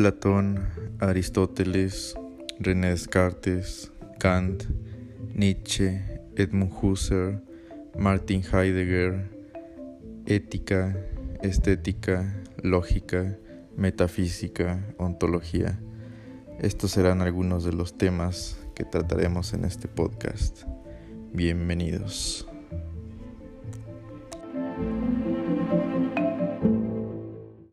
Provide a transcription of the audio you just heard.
Platón, Aristóteles, René Descartes, Kant, Nietzsche, Edmund Husserl, Martin Heidegger, ética, estética, lógica, metafísica, ontología. Estos serán algunos de los temas que trataremos en este podcast. Bienvenidos.